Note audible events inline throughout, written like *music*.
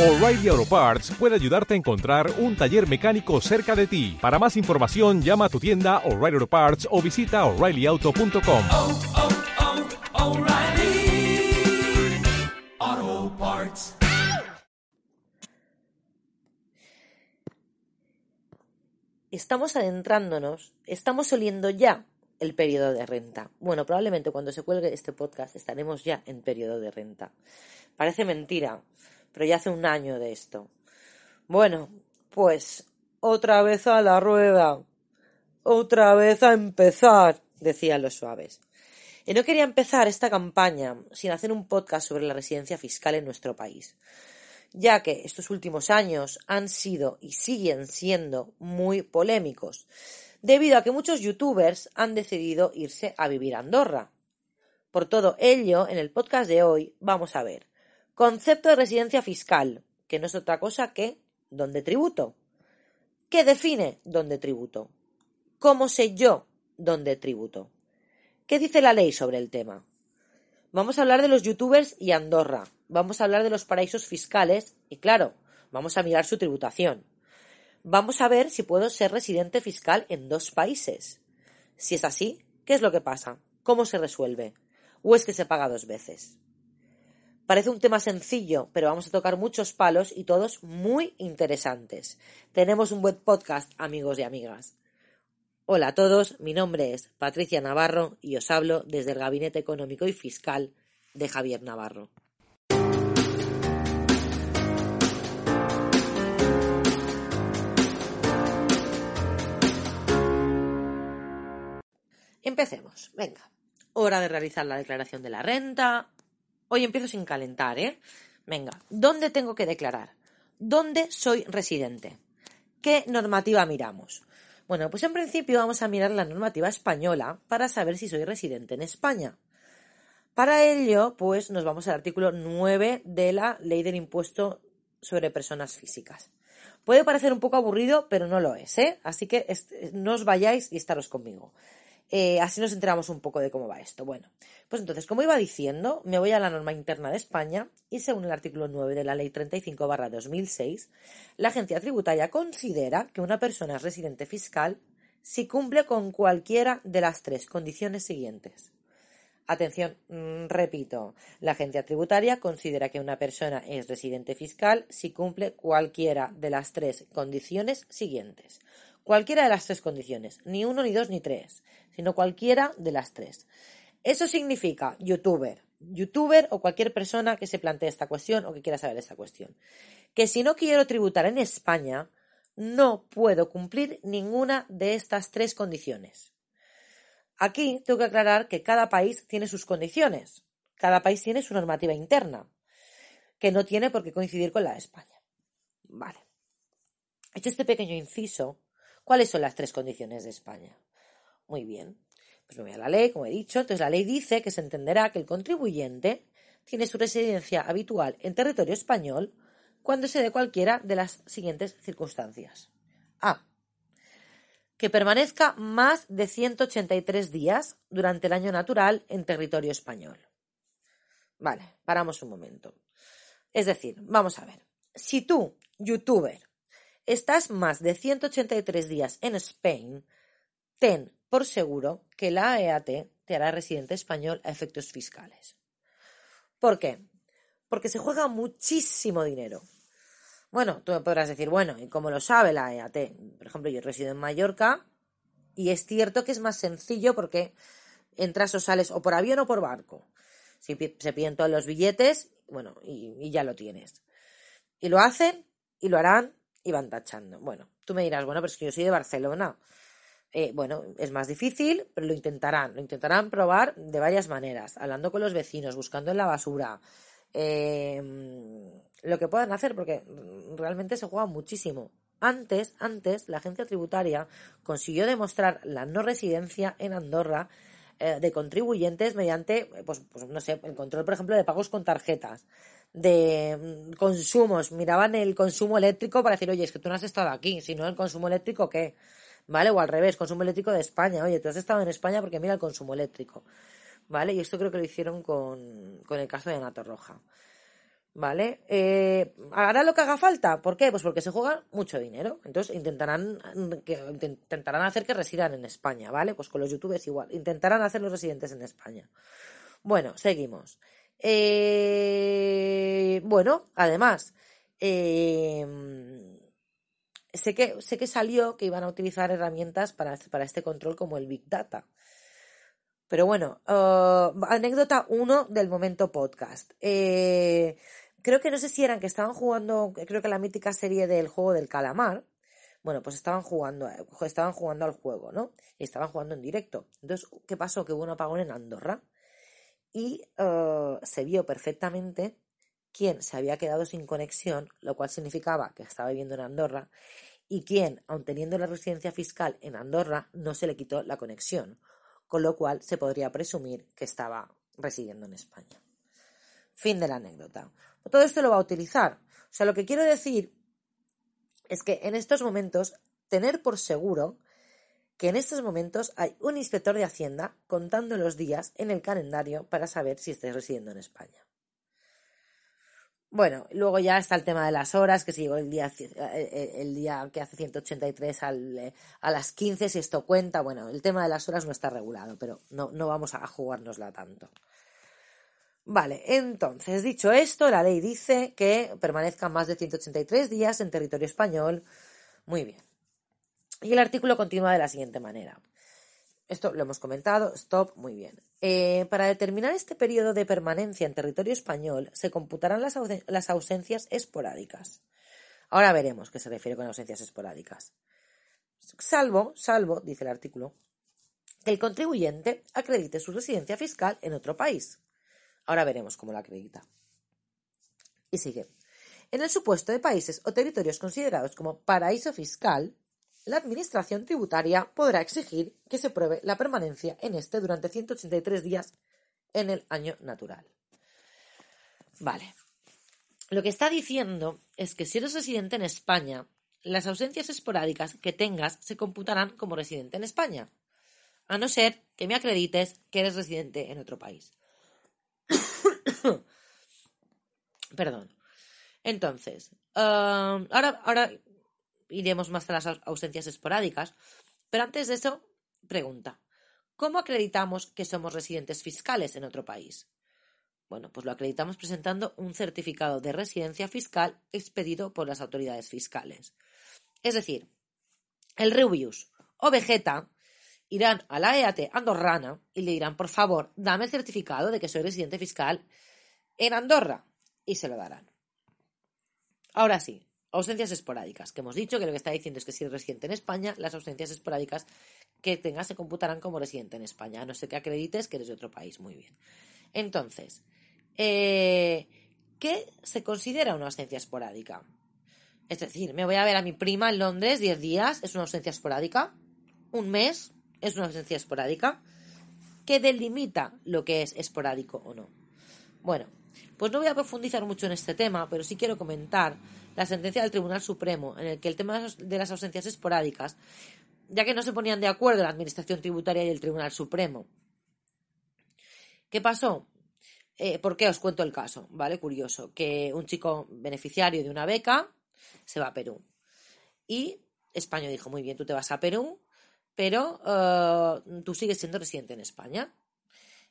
O'Reilly Auto Parts puede ayudarte a encontrar un taller mecánico cerca de ti. Para más información, llama a tu tienda O'Reilly Auto Parts o visita oreillyauto.com. oh, oh, Parts. Estamos adentrándonos, estamos oliendo ya el periodo de renta. Bueno, probablemente cuando se cuelgue este podcast estaremos ya en periodo de renta. Parece mentira, pero ya hace un año de esto. Bueno, pues otra vez a la rueda, otra vez a empezar, decían los suaves. Y no quería empezar esta campaña sin hacer un podcast sobre la residencia fiscal en nuestro país, ya que estos últimos años han sido y siguen siendo muy polémicos, debido a que muchos youtubers han decidido irse a vivir a Andorra. Por todo ello, en el podcast de hoy vamos a ver concepto de residencia fiscal, que no es otra cosa que dónde tributo. ¿Qué define dónde tributo? ¿Cómo sé yo dónde tributo? ¿Qué dice la ley sobre el tema? Vamos a hablar de los youtubers y Andorra. Vamos a hablar de los paraísos fiscales y, claro, vamos a mirar su tributación. Vamos a ver si puedo ser residente fiscal en dos países. Si es así, ¿qué es lo que pasa? ¿Cómo se resuelve? ¿O es que se paga dos veces? Parece un tema sencillo, pero vamos a tocar muchos palos y todos muy interesantes. Tenemos un buen podcast, amigos y amigas. Hola a todos, mi nombre es Patricia Navarro y os hablo desde el Gabinete Económico y Fiscal de Javier Navarro. Empecemos, venga. Hora de realizar la declaración de la renta. Hoy empiezo sin calentar, ¿eh? Venga, ¿dónde tengo que declarar? ¿Dónde soy residente? ¿Qué normativa miramos? Bueno, pues en principio vamos a mirar la normativa española para saber si soy residente en España. Para ello, pues nos vamos al artículo 9 de la Ley del Impuesto sobre Personas Físicas. Puede parecer un poco aburrido, pero no lo es, ¿eh? Así que no os vayáis y estaros conmigo. Eh, así nos enteramos un poco de cómo va esto. Bueno, pues entonces, como iba diciendo, me voy a la norma interna de España y según el artículo 9 de la Ley 35 2006, la agencia tributaria considera que una persona es residente fiscal si cumple con cualquiera de las tres condiciones siguientes. Atención, mmm, repito, la agencia tributaria considera que una persona es residente fiscal si cumple cualquiera de las tres condiciones siguientes. Cualquiera de las tres condiciones, ni uno, ni dos, ni tres, sino cualquiera de las tres. Eso significa youtuber, youtuber o cualquier persona que se plantee esta cuestión o que quiera saber esta cuestión. Que si no quiero tributar en España, no puedo cumplir ninguna de estas tres condiciones. Aquí tengo que aclarar que cada país tiene sus condiciones, cada país tiene su normativa interna, que no tiene por qué coincidir con la de España. Vale. Hecho este pequeño inciso, ¿cuáles son las tres condiciones de España? Muy bien. Pues me voy a la ley, como he dicho. Entonces la ley dice que se entenderá que el contribuyente tiene su residencia habitual en territorio español cuando se dé cualquiera de las siguientes circunstancias. A. Que permanezca más de 183 días durante el año natural en territorio español. Vale, paramos un momento. Es decir, vamos a ver. Si tú, youtuber, estás más de 183 días en Spain, ten por seguro que la AEAT te hará residente español a efectos fiscales. ¿Por qué? Porque se juega muchísimo dinero. Bueno, tú me podrás decir, bueno, ¿y cómo lo sabe la EAT? Por ejemplo, yo resido en Mallorca y es cierto que es más sencillo porque entras o sales o por avión o por barco. Si se piden todos los billetes, bueno, y ya lo tienes. Y lo hacen y lo harán y van tachando. Bueno, tú me dirás, bueno, pero es que yo soy de Barcelona. Eh, bueno, es más difícil, pero lo intentarán. Lo intentarán probar de varias maneras, hablando con los vecinos, buscando en la basura, eh, lo que puedan hacer, porque realmente se juega muchísimo. Antes, antes, la agencia tributaria consiguió demostrar la no residencia en Andorra eh, de contribuyentes mediante, pues, pues, no sé, el control, por ejemplo, de pagos con tarjetas, de mm, consumos. Miraban el consumo eléctrico para decir, oye, es que tú no has estado aquí, sino el consumo eléctrico, ¿qué? ¿Vale? O al revés, consumo eléctrico de España. Oye, tú has estado en España porque mira el consumo eléctrico. ¿Vale? Y esto creo que lo hicieron con, con el caso de Ana Roja. ¿vale? Eh, ¿Hará lo que haga falta? ¿Por qué? Pues porque se juega mucho dinero. Entonces intentarán, que, intentarán hacer que residan en España, ¿vale? Pues con los youtubers igual. Intentarán hacer los residentes en España. Bueno, seguimos. Eh, bueno, además, eh, sé, que, sé que salió que iban a utilizar herramientas para, para este control como el Big Data. Pero bueno, uh, anécdota 1 del momento podcast. Eh, creo que no sé si eran que estaban jugando, creo que la mítica serie del juego del calamar. Bueno, pues estaban jugando, estaban jugando al juego, ¿no? Y estaban jugando en directo. Entonces, ¿qué pasó? Que hubo un apagón en Andorra. Y uh, se vio perfectamente quién se había quedado sin conexión, lo cual significaba que estaba viviendo en Andorra, y quién, aun teniendo la residencia fiscal en Andorra, no se le quitó la conexión con lo cual se podría presumir que estaba residiendo en España. Fin de la anécdota. Todo esto lo va a utilizar. O sea, lo que quiero decir es que en estos momentos, tener por seguro que en estos momentos hay un inspector de Hacienda contando los días en el calendario para saber si estáis residiendo en España. Bueno, luego ya está el tema de las horas, que si llegó el día, eh, eh, el día que hace 183 al, eh, a las 15, si esto cuenta. Bueno, el tema de las horas no está regulado, pero no, no vamos a jugárnosla tanto. Vale, entonces, dicho esto, la ley dice que permanezca más de 183 días en territorio español. Muy bien. Y el artículo continúa de la siguiente manera. Esto lo hemos comentado, stop, muy bien. Eh, para determinar este periodo de permanencia en territorio español se computarán las, las ausencias esporádicas. Ahora veremos qué se refiere con ausencias esporádicas. Salvo, salvo, dice el artículo, que el contribuyente acredite su residencia fiscal en otro país. Ahora veremos cómo la acredita. Y sigue. En el supuesto de países o territorios considerados como paraíso fiscal, la Administración tributaria podrá exigir que se pruebe la permanencia en este durante 183 días en el año natural. Vale. Lo que está diciendo es que si eres residente en España, las ausencias esporádicas que tengas se computarán como residente en España, a no ser que me acredites que eres residente en otro país. *coughs* Perdón. Entonces, um, ahora, ahora iremos más a las ausencias esporádicas. Pero antes de eso, pregunta. ¿Cómo acreditamos que somos residentes fiscales en otro país? Bueno, pues lo acreditamos presentando un certificado de residencia fiscal expedido por las autoridades fiscales. Es decir, el Rubius o Vegeta irán a la EAT andorrana y le dirán, por favor, dame el certificado de que soy residente fiscal en Andorra. Y se lo darán. Ahora sí, Ausencias esporádicas, que hemos dicho que lo que está diciendo es que si eres residente en España, las ausencias esporádicas que tengas se computarán como residente en España, a no ser que acredites que eres de otro país. Muy bien. Entonces, eh, ¿qué se considera una ausencia esporádica? Es decir, me voy a ver a mi prima en Londres 10 días, ¿es una ausencia esporádica? ¿Un mes? ¿Es una ausencia esporádica? ¿Qué delimita lo que es esporádico o no? Bueno, pues no voy a profundizar mucho en este tema, pero sí quiero comentar la sentencia del Tribunal Supremo, en el que el tema de las ausencias esporádicas, ya que no se ponían de acuerdo la Administración Tributaria y el Tribunal Supremo. ¿Qué pasó? Eh, ¿Por qué os cuento el caso? ¿Vale? Curioso. Que un chico beneficiario de una beca se va a Perú. Y España dijo, muy bien, tú te vas a Perú, pero eh, tú sigues siendo residente en España.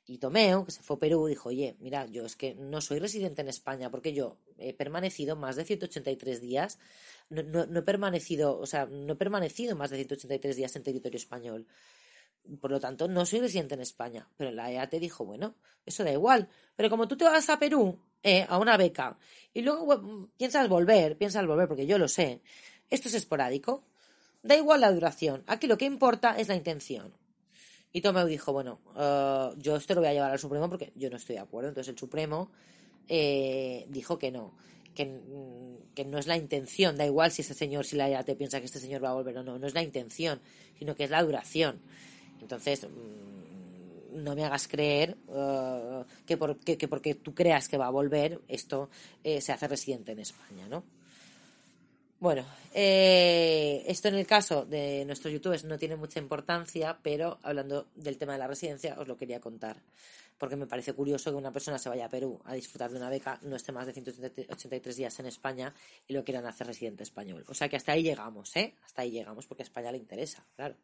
Y Tomeo, que se fue a Perú, dijo, oye, mira, yo es que no soy residente en España porque yo he permanecido más de 183 días, no, no, he permanecido, o sea, no he permanecido más de 183 días en territorio español. Por lo tanto, no soy residente en España. Pero la EAT dijo, bueno, eso da igual. Pero como tú te vas a Perú eh, a una beca y luego piensas volver, piensas volver, porque yo lo sé, esto es esporádico. Da igual la duración. Aquí lo que importa es la intención. Y Tomeu dijo, bueno, eh, yo esto lo voy a llevar al Supremo porque yo no estoy de acuerdo. Entonces el Supremo eh, dijo que no, que, no es la intención, da igual si ese señor, si la te piensa que este señor va a volver o no, no es la intención, sino que es la duración. Entonces, mm, no me hagas creer eh, que, que, porque tú creas que va a volver, esto se hace residente en España, ¿no? Bueno, eh, esto en el caso de nuestros youtubers no tiene mucha importancia, pero hablando del tema de la residencia os lo quería contar. porque me parece curioso que una persona se vaya a Perú a disfrutar de una beca, no esté más de 183 días en España y lo quieran hacer residente español. O sea que hasta ahí llegamos, ¿eh? Hasta ahí llegamos porque a España le interesa, claro.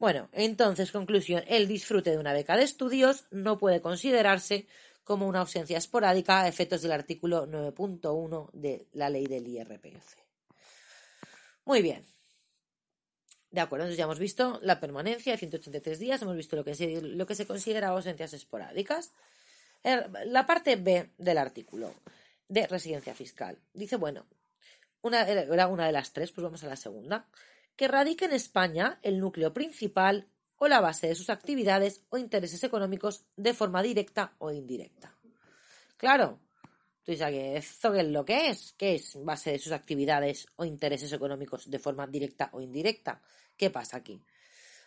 Bueno, entonces, conclusión, el disfrute de una beca de estudios no puede considerarse como una ausencia esporádica a efectos del artículo 9.1 de la ley del IRPF. Muy bien. De acuerdo, entonces ya hemos visto la permanencia de 183 días, hemos visto lo que se, lo que se considera ausencias esporádicas. Er, la parte B del artículo de residencia fiscal dice, bueno, una, era una de las tres, pues vamos a la segunda, que radique en España el núcleo principal o la base de sus actividades o intereses económicos de forma directa o indirecta. Claro, tú dices, ¿esto qué es lo que es? ¿Qué es base de sus actividades o intereses económicos de forma directa o indirecta? ¿Qué pasa aquí?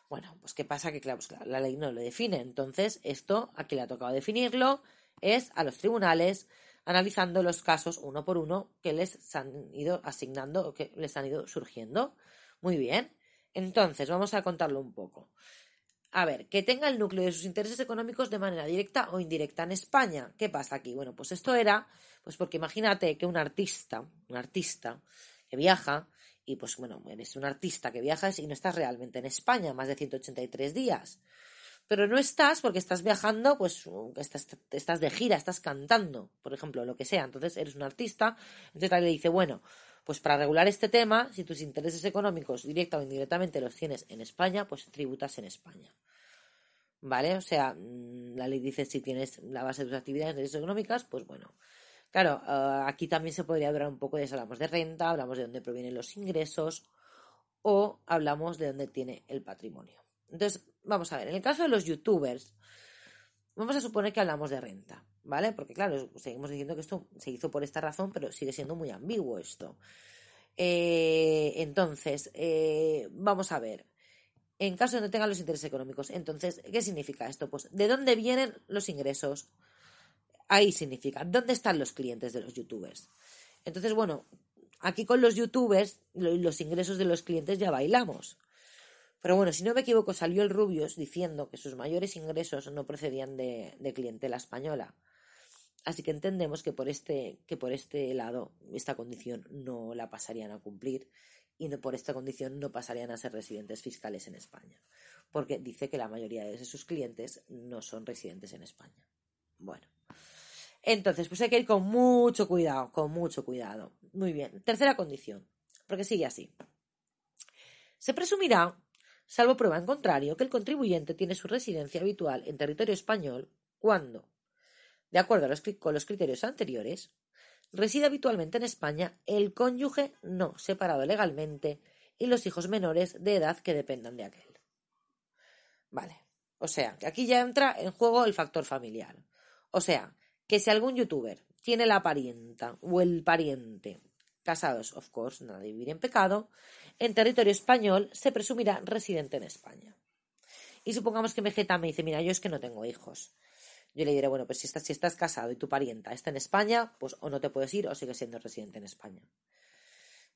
Bueno, pues qué pasa que, claro, pues, la ley no lo define. Entonces, esto, a quien le ha tocado definirlo, es a los tribunales, analizando los casos uno por uno que les han ido asignando o que les han ido surgiendo. Muy bien. Entonces, vamos a contarlo un poco. A ver, que tenga el núcleo de sus intereses económicos de manera directa o indirecta en España. ¿Qué pasa aquí? Bueno, pues esto era, pues porque imagínate que un artista, un artista que viaja, y pues bueno, eres un artista que viajas y no estás realmente en España más de 183 días. Pero no estás porque estás viajando, pues estás, estás de gira, estás cantando, por ejemplo, lo que sea. Entonces eres un artista. Entonces le dice, bueno, pues para regular este tema, si tus intereses económicos directa o indirectamente los tienes en España, pues tributas en España. ¿Vale? O sea, mm, la ley dice si tienes la base de tus actividades económicas, pues bueno, Claro, eh, aquí también se podría hablar un poco de eso. Hablamos de renta, hablamos de dónde provienen los ingresos o hablamos de dónde tiene el patrimonio. Entonces, vamos a ver, en el caso de los youtubers, vamos a suponer que hablamos de renta, ¿vale? Porque claro, seguimos diciendo que esto se hizo por esta razón, pero sigue siendo muy ambiguo esto. Eh, entonces, eh, vamos a ver. En caso de no tengan los intereses económicos, entonces, ¿qué significa esto? Pues, ¿de dónde vienen los ingresos? Ahí significa, ¿dónde están los clientes de los youtubers? Entonces, bueno, aquí con los youtubers, los ingresos de los clientes ya bailamos. Pero bueno, si no me equivoco, salió el Rubius diciendo que sus mayores ingresos no procedían de, clientela española. Así que entendemos que por este, que por este lado, esta condición no la pasarían a cumplir y por esta condición no pasarían a ser residentes fiscales en España. Porque dice que la mayoría de sus clientes no son residentes en España. Bueno. Entonces, pues hay que ir con mucho cuidado, con mucho cuidado. Muy bien. Tercera condición, porque sigue así. Se presumirá, salvo prueba en contrario, que el contribuyente tiene su residencia habitual en territorio español cuando, de acuerdo con los criterios anteriores, reside habitualmente en España el cónyuge no separado legalmente y los hijos menores de edad que dependan de aquel. Vale. O sea, que aquí ya entra en juego el factor familiar. O sea, que si algún youtuber tiene la parienta o el pariente casados, of course, nada de vivir en pecado, en territorio español se presumirá residente en España. Y supongamos que Vegeta me dice, mira, yo es que no tengo hijos. Yo le diré, bueno, pues si estás, si estás casado y tu parienta está en España, pues o no te puedes ir o sigues siendo residente en España.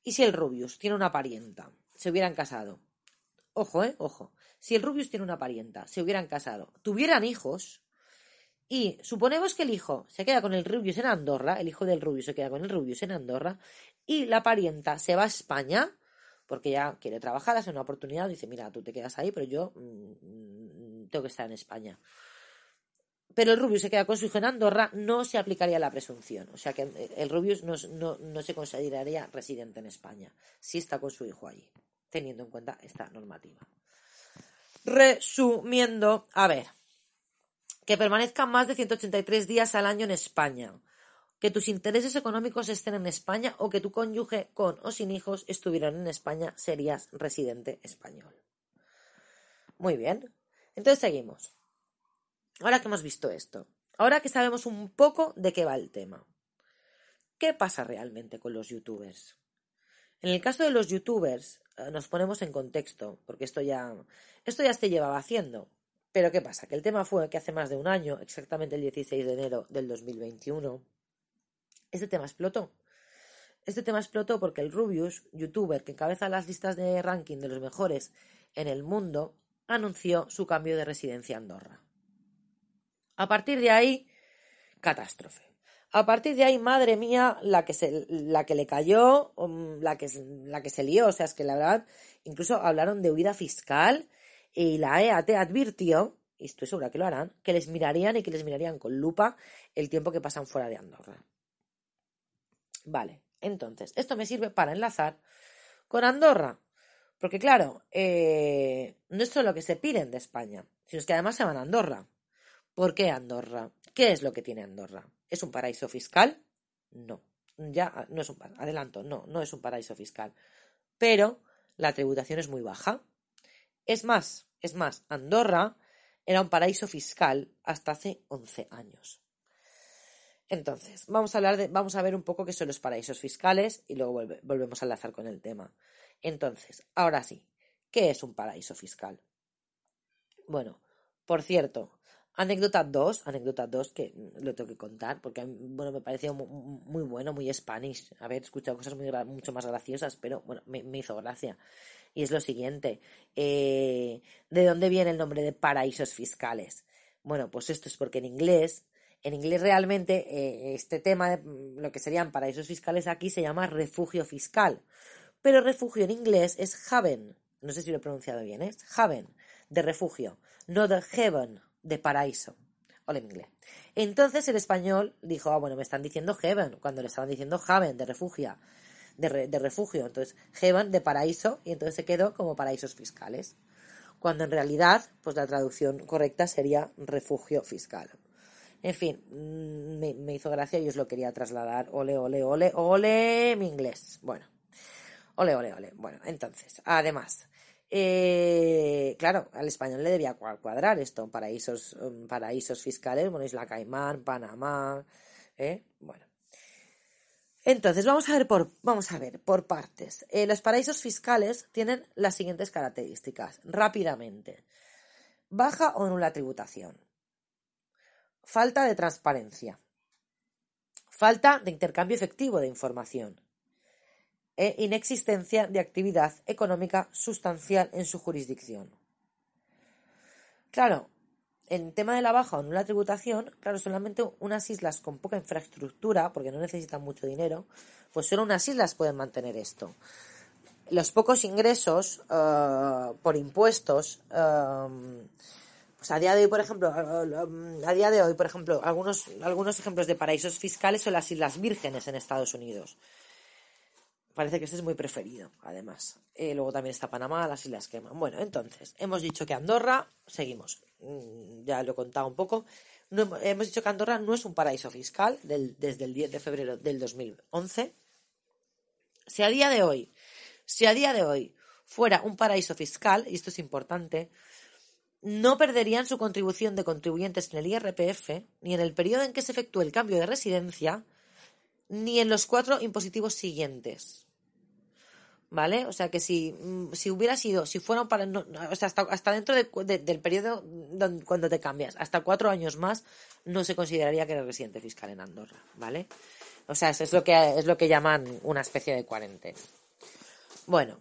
Y si el Rubius tiene una parienta, se hubieran casado, ojo, eh, ojo, si el Rubius tiene una parienta, se hubieran casado, tuvieran hijos, y suponemos que el hijo se queda con el Rubius en Andorra, el hijo del Rubius se queda con el Rubius en Andorra, y la parienta se va a España, porque ya quiere trabajar, hace una oportunidad, dice, mira, tú te quedas ahí, pero yo mm, tengo que estar en España. Pero el Rubius se queda con su hijo en Andorra, no se aplicaría la presunción. O sea que el Rubius no, no se consideraría residente en España, si está con su hijo allí, teniendo en cuenta esta normativa. Resumiendo, a ver, que permanezcan más de 183 días al año en España, que tus intereses económicos estén en España o que tu cónyuge con o sin hijos estuvieran en España, serías residente español. Muy bien. Entonces seguimos. Ahora que hemos visto esto, ahora que sabemos un poco de qué va el tema, ¿qué pasa realmente con los youtubers? En el caso de los youtubers, eh, nos ponemos en contexto, porque esto ya, esto ya se llevaba haciendo. Pero ¿qué pasa? Que el tema fue que hace más de un año, exactamente el 16 de enero del 2021, este tema explotó. Este tema explotó porque el Rubius, youtuber que encabeza las listas de ranking de los mejores en el mundo, anunció su cambio de residencia a Andorra. A partir de ahí, catástrofe. A partir de ahí, madre mía, la que, se, la que le cayó, um, la que, la que se lió, o sea, es que la verdad, incluso hablaron de huida fiscal y la EAT advirtió, y estoy segura que lo harán, que les mirarían y que les mirarían con lupa el tiempo que pasan fuera de Andorra. Vale, entonces, esto me sirve para enlazar con Andorra. Porque claro, eh, no es solo lo que se piden de España, sino que además se van a Andorra. ¿Por qué Andorra? ¿Qué es lo que tiene Andorra? ¿Es un paraíso fiscal? No. Ya no es un adelanto, no, no es un paraíso fiscal. Pero la tributación es muy baja. Es más, es más, Andorra era un paraíso fiscal hasta hace 11 años. Entonces, vamos a hablar de, vamos a ver un poco qué son los paraísos fiscales y luego volvemos a enlazar con el tema. Entonces, ahora sí, ¿qué es un paraíso fiscal? Bueno, por cierto, anécdota 2, anécdota 2 que lo tengo que contar porque bueno, me pareció muy, bueno, muy Spanish, haber escuchado cosas muy, mucho más graciosas, pero bueno, me, hizo gracia. Y es lo siguiente, eh, ¿de dónde viene el nombre de paraísos fiscales? Bueno, pues esto es porque en inglés en inglés realmente eh, este tema, de mm, lo que serían paraísos fiscales aquí, se llama refugio fiscal. Pero refugio en inglés es haven. No sé si lo he pronunciado bien, es haven, de refugio, no de heaven, de paraíso. Hola en inglés. Entonces el español dijo, ah, bueno, me están diciendo heaven, cuando le estaban diciendo haven, de refugio. De, de refugio. Entonces, heaven, de paraíso, y entonces se quedó como paraísos fiscales. Cuando en realidad, pues la traducción correcta sería refugio fiscal. En fin, mm, me, hizo gracia y os lo quería trasladar. Ole, ole, ole, ole, mi inglés. Bueno, ole, ole, ole. Bueno, entonces, además, eh, claro, al español le debía cuadrar esto, paraísos, mm, paraísos fiscales, bueno, Isla Caimán, Panamá, ¿eh? Bueno. Entonces, vamos a ver por, vamos a ver, por partes. Eh, los paraísos fiscales tienen las siguientes características, rápidamente. Baja o nula tributación. Falta de transparencia. Falta de intercambio efectivo de información. E inexistencia de actividad económica sustancial en su jurisdicción. Claro, en tema de la baja o nula tributación, claro, solamente unas islas con poca infraestructura, porque no necesitan mucho dinero, pues solo unas islas pueden mantener esto. Los pocos ingresos eh, por impuestos eh, pues a día de hoy, por ejemplo, a día de hoy, por ejemplo, algunos, algunos ejemplos de paraísos fiscales son las Islas Vírgenes en Estados Unidos. Parece que este es muy preferido, además. Eh, luego también está Panamá, las Islas Queman. Bueno, entonces, hemos dicho que Andorra, seguimos, mm, ya lo he contado un poco, hemos dicho que Andorra no es un paraíso fiscal desde el 10 de febrero del 2011. Si a día de hoy, si a día de hoy fuera un paraíso fiscal, y esto es importante, no perderían su contribución de contribuyentes en el IRPF, ni en el periodo en que se efectúe el cambio de residencia, ni en los cuatro impositivos siguientes. ¿Vale? O sea que si, mm, si hubiera sido, si fueran para, o sea, hasta, hasta dentro del periodo cuando te cambias, hasta cuatro años más, no se consideraría que eres residente fiscal en Andorra, ¿vale? O sea, eso es lo que, es lo que llaman una especie de cuarentena. Bueno,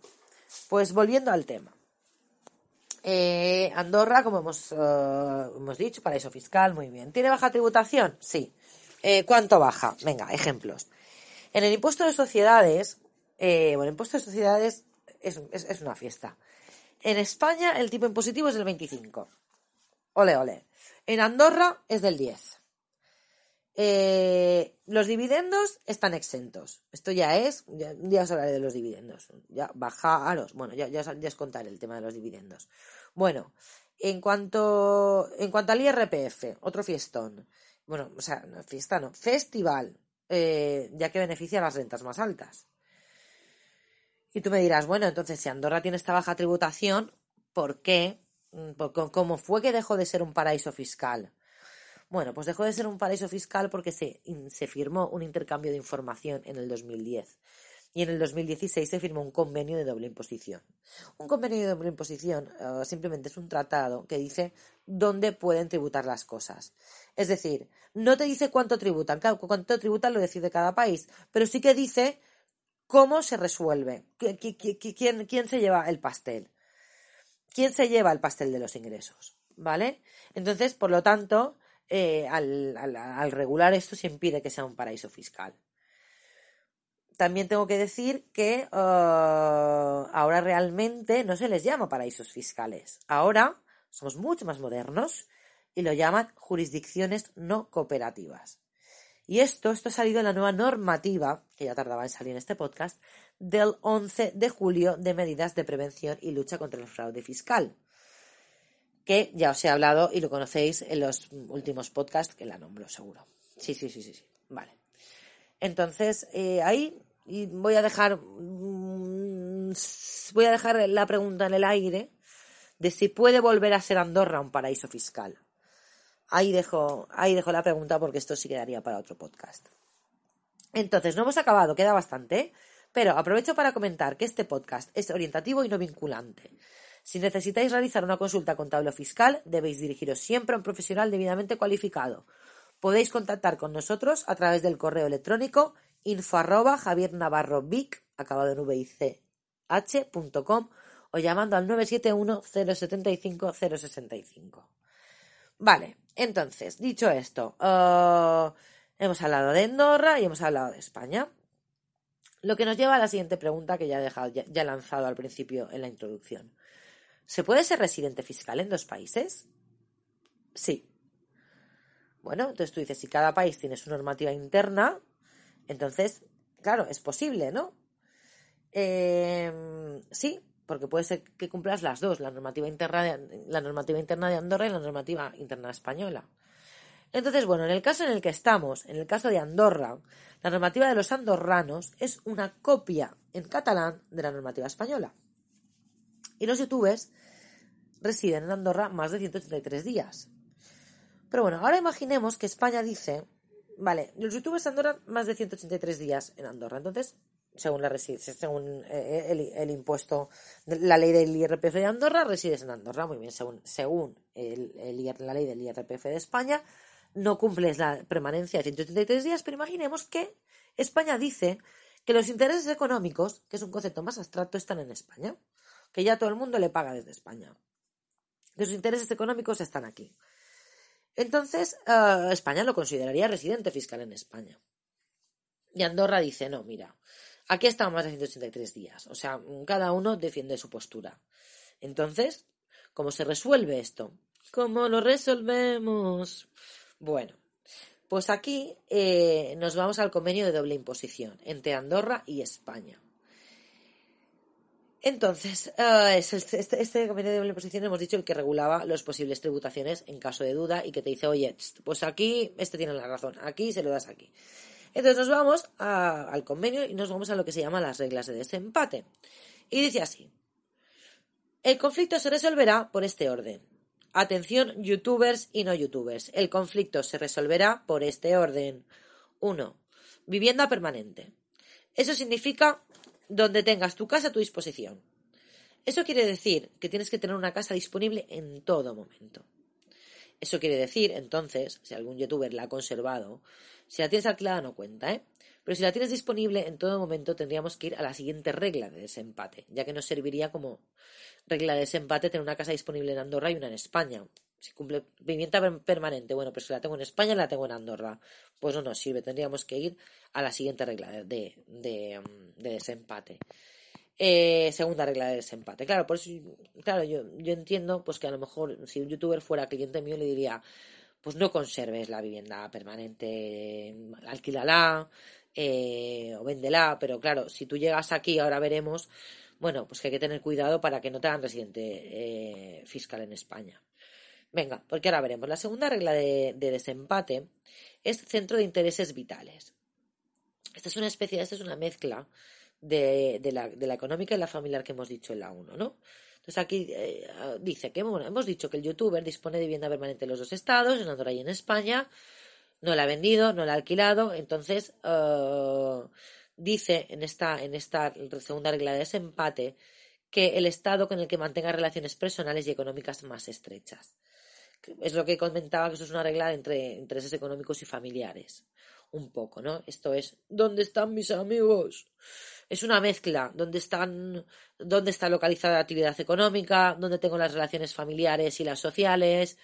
pues volviendo al tema. Eh, Andorra, como hemos, eh, hemos dicho, paraíso fiscal, muy bien. ¿Tiene baja tributación? Sí. Eh, ¿Cuánto baja? Venga, ejemplos. En el impuesto de sociedades, bueno, el impuesto de sociedades es, es, una fiesta. En España el tipo impositivo es del 25. Ole, ole. En Andorra es del 10. los dividendos están exentos. Esto ya es, ya, os hablaré de los dividendos. Ya bajaros. Bueno, ya, ya, ya os contaré el tema de los dividendos. Bueno, en cuanto, en cuanto al IRPF, otro fiestón. Bueno, o sea, no, fiesta no, festival, eh, ya que beneficia a las rentas más altas. Y tú me dirás, bueno, entonces si Andorra tiene esta baja tributación, ¿por qué? Mm, ¿Cómo fue que dejó de ser un paraíso fiscal? Bueno, pues dejó de ser un paraíso fiscal porque se, se firmó un intercambio de información en el 2010 y en el 2016 se firmó un convenio de doble imposición. Un convenio de doble imposición eh, simplemente es un tratado que dice dónde pueden tributar las cosas. Es decir, no te dice cuánto tributan, cuánto tributan lo decide cada país, pero sí que dice cómo se resuelve, quién, quién se lleva el pastel, quién se lleva el pastel de los ingresos, ¿vale? Entonces, por lo tanto, eh, al, regular esto se impide que sea un paraíso fiscal. También tengo que decir que eh, ahora realmente no se les llama paraísos fiscales. Ahora somos mucho más modernos y lo llaman jurisdicciones no cooperativas. Y esto, esto ha salido en la nueva normativa, que ya tardaba en salir en este podcast, del 11 de julio de medidas de prevención y lucha contra el fraude fiscal, que ya os he hablado y lo conocéis en los últimos podcasts, que la nombro seguro. Sí, sí, sí, sí, sí. Vale. Entonces, eh, ahí voy a dejar mm, voy a dejar la pregunta en el aire de si puede volver a ser Andorra un paraíso fiscal. Ahí dejo, ahí dejo la pregunta porque esto sí quedaría para otro podcast. Entonces, no hemos acabado, queda bastante, pero aprovecho para comentar que este podcast es orientativo y no vinculante. Si necesitáis realizar una consulta contable o fiscal, debéis dirigiros siempre a un profesional debidamente cualificado. Podéis contactar con nosotros a través del correo electrónico info arroba javiernavarrovic, acabado en vic, h.com o llamando al 971 075 065. Vale, entonces, dicho esto, eh, hemos hablado de Andorra y hemos hablado de España. Lo que nos lleva a la siguiente pregunta que ya he, dejado, ya, lanzado al principio en la introducción. ¿Se puede ser residente fiscal en dos países? Sí. Bueno, entonces tú dices, si cada país tiene su normativa interna, entonces, claro, es posible, ¿no? Eh, sí, porque puede ser que cumplas las dos, la normativa interna de, la normativa interna de Andorra y la normativa interna española. Entonces, bueno, en el caso en el que estamos, en el caso de Andorra, la normativa de los andorranos es una copia en catalán de la normativa española. Y los youtubers residen en Andorra más de 183 días. Pero bueno, ahora imaginemos que España dice, vale, los youtubers de Andorra más de 183 días en Andorra. Entonces, según la según eh, el, el impuesto, la ley del IRPF de Andorra, resides en Andorra. Muy bien, según, según el, el la ley del IRPF de España, no cumples la permanencia de 183 días, pero imaginemos que España dice que los intereses económicos, que es un concepto más abstracto, están en España, que ya todo el mundo le paga desde España, que sus intereses económicos están aquí. Entonces, uh, España lo consideraría residente fiscal en España. Y Andorra dice, no, mira, aquí estamos más de 183 días. O sea, cada uno defiende su postura. Entonces, ¿cómo se resuelve esto? ¿Cómo lo resolvemos? Bueno, pues aquí eh, nos vamos al convenio de doble imposición entre Andorra y España. Entonces, uh, este, este, este, convenio de doble imposición hemos dicho el que regulaba las posibles tributaciones en caso de duda y que te dice, oye, pues aquí este tiene la razón, aquí se lo das aquí. Entonces nos vamos al convenio y nos vamos a lo que se llama las reglas de desempate. Y dice así, el conflicto se resolverá por este orden. Atención, youtubers y no youtubers. El conflicto se resolverá por este orden. 1. Vivienda permanente. Eso significa donde tengas tu casa a tu disposición. Eso quiere decir que tienes que tener una casa disponible en todo momento. Eso quiere decir, entonces, si algún youtuber la ha conservado, si la tienes alquilada no cuenta, ¿eh? Pero si la tienes disponible en todo momento tendríamos que ir a la siguiente regla de desempate, ya que nos serviría como regla de desempate tener una casa disponible en Andorra y una en España. Si cumple vivienda permanente, bueno, pero si la tengo en España la tengo en Andorra, pues no nos sirve, tendríamos que ir a la siguiente regla de, de, de, de desempate. Eh, segunda regla de desempate. Claro, por eso, claro, yo, yo entiendo pues que a lo mejor si un youtuber fuera cliente mío le diría, pues no conserves la vivienda permanente, alquílala eh, o véndela, pero claro, si tú llegas aquí, ahora veremos, bueno, pues que hay que tener cuidado para que no te hagan residente eh, fiscal en España. Venga, porque ahora veremos. La segunda regla de, de, desempate es centro de intereses vitales. Esta es una especie, esta es una mezcla de, de, la, de la económica y la familiar que hemos dicho en la 1, ¿no? Entonces aquí eh, dice que hemos dicho que el youtuber dispone de vivienda permanente en los dos estados, en Andorra y en España, no la ha vendido, no la ha alquilado, entonces uh, dice en esta, en esta segunda regla de desempate que el estado con el que mantenga relaciones personales y económicas más estrechas. Es lo que comentaba que eso es una regla entre intereses económicos y familiares. Un poco, ¿no? Esto es, ¿dónde están mis amigos? es una mezcla donde están dónde está localizada la actividad económica, dónde tengo las relaciones familiares y las sociales.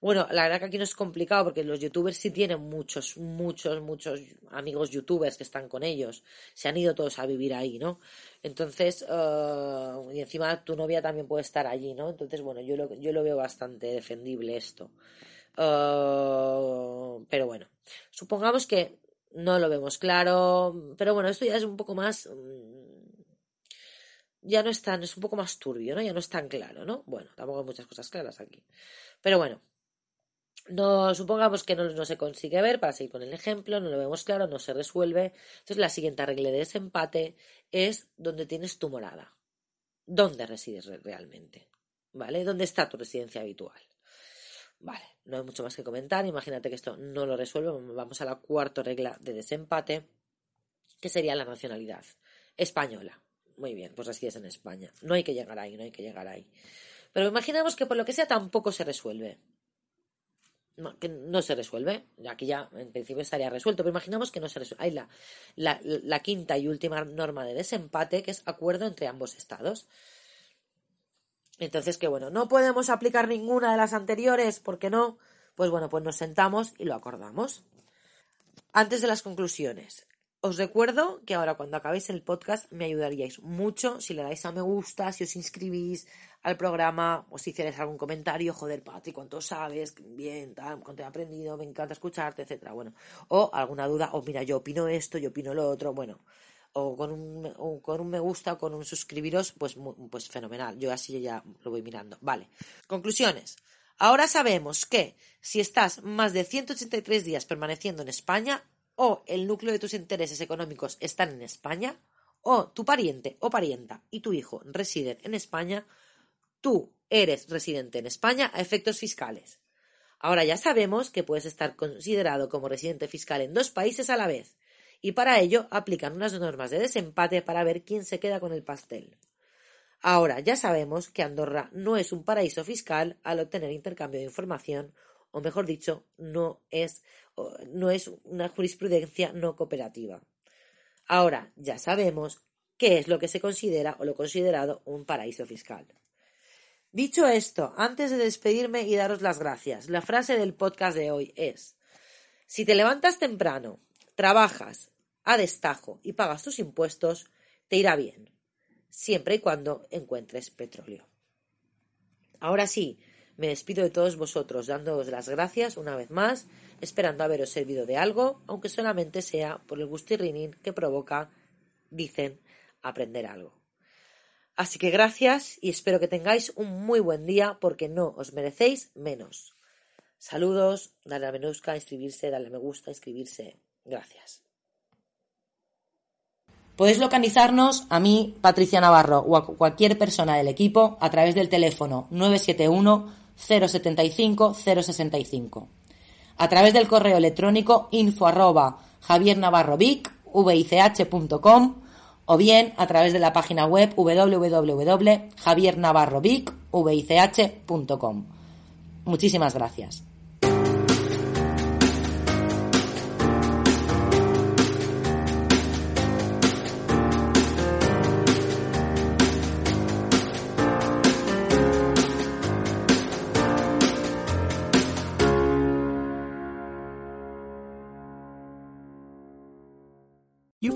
Bueno, la verdad que aquí no es complicado porque los youtubers sí tienen muchos, muchos, muchos amigos youtubers que están con ellos. Se han ido todos a vivir ahí, ¿no? Entonces, eh, y encima tu novia también puede estar allí, ¿no? Entonces, bueno, yo lo, yo lo veo bastante defendible esto. Eh, pero bueno, supongamos que no lo vemos claro, pero bueno, esto ya es un poco más... mm, Ya no es tan, es un poco más turbio, ¿no? Ya no es tan claro, ¿no? Bueno, tampoco hay muchas cosas claras aquí. Pero bueno, no, supongamos que no, no se consigue ver, para seguir con el ejemplo, no lo vemos claro, no se resuelve. Entonces, la siguiente regla de desempate es donde tienes tu morada. ¿Dónde resides re- realmente? ¿Vale? ¿Dónde está tu residencia habitual? Vale, no hay mucho más que comentar. Imagínate que esto no lo resuelve. Vamos a la cuarta regla de desempate, que sería la nacionalidad española. Muy bien, pues resides en España. No hay que llegar ahí, no hay que llegar ahí. Pero imaginamos que por lo que sea tampoco se resuelve. No, que no se resuelve. Aquí ya en principio estaría resuelto, pero imaginamos que no se resuelve. Hay la, la quinta y última norma de desempate, que es acuerdo entre ambos estados. Entonces, que bueno, no podemos aplicar ninguna de las anteriores, ¿por qué no? Pues bueno, pues nos sentamos y lo acordamos. Antes de las conclusiones, os recuerdo que ahora cuando acabéis el podcast me ayudaríais mucho si le dais a me gusta, si os inscribís al programa o si hicierais algún comentario, joder, Patri, ¿cuánto sabes? Bien, tal, cuánto he aprendido, me encanta escucharte, etcétera. Bueno, o alguna duda, o mira, yo opino esto, yo opino lo otro, bueno, o con un, con un me gusta o con un suscribiros, pues, pues fenomenal. Yo así ya lo voy mirando. Vale. Conclusiones. Ahora sabemos que si estás más de 183 días permaneciendo en España, o el núcleo de tus intereses económicos están en España, o tu pariente o parienta y tu hijo residen en España, tú eres residente en España a efectos fiscales. Ahora ya sabemos que puedes estar considerado como residente fiscal en dos países a la vez, y para ello aplican unas normas de desempate para ver quién se queda con el pastel. Ahora ya sabemos que Andorra no es un paraíso fiscal al obtener intercambio de información, o mejor dicho, no es, no es una jurisprudencia no cooperativa. Ahora ya sabemos qué es lo que se considera o lo considerado un paraíso fiscal. Dicho esto, antes de despedirme y daros las gracias, la frase del podcast de hoy es si te levantas temprano, trabajas a destajo y pagas tus impuestos, te irá bien, siempre y cuando encuentres petróleo. Ahora sí, me despido de todos vosotros dándoos las gracias una vez más, esperando haberos servido de algo, aunque solamente sea por el gustirrinín que provoca, dicen, aprender algo. Así que gracias y espero que tengáis un muy buen día porque no os merecéis menos. Saludos, dale a menusca, inscribirse, dale a me gusta, inscribirse. Gracias. Podéis localizarnos a mí, Patricia Navarro, o a cualquier persona del equipo a través del teléfono 971 075 065. A través del correo electrónico info arroba javiernavarrovic, vich.com o bien a través de la página web www.javiernavarrovic.vich.com. Muchísimas gracias.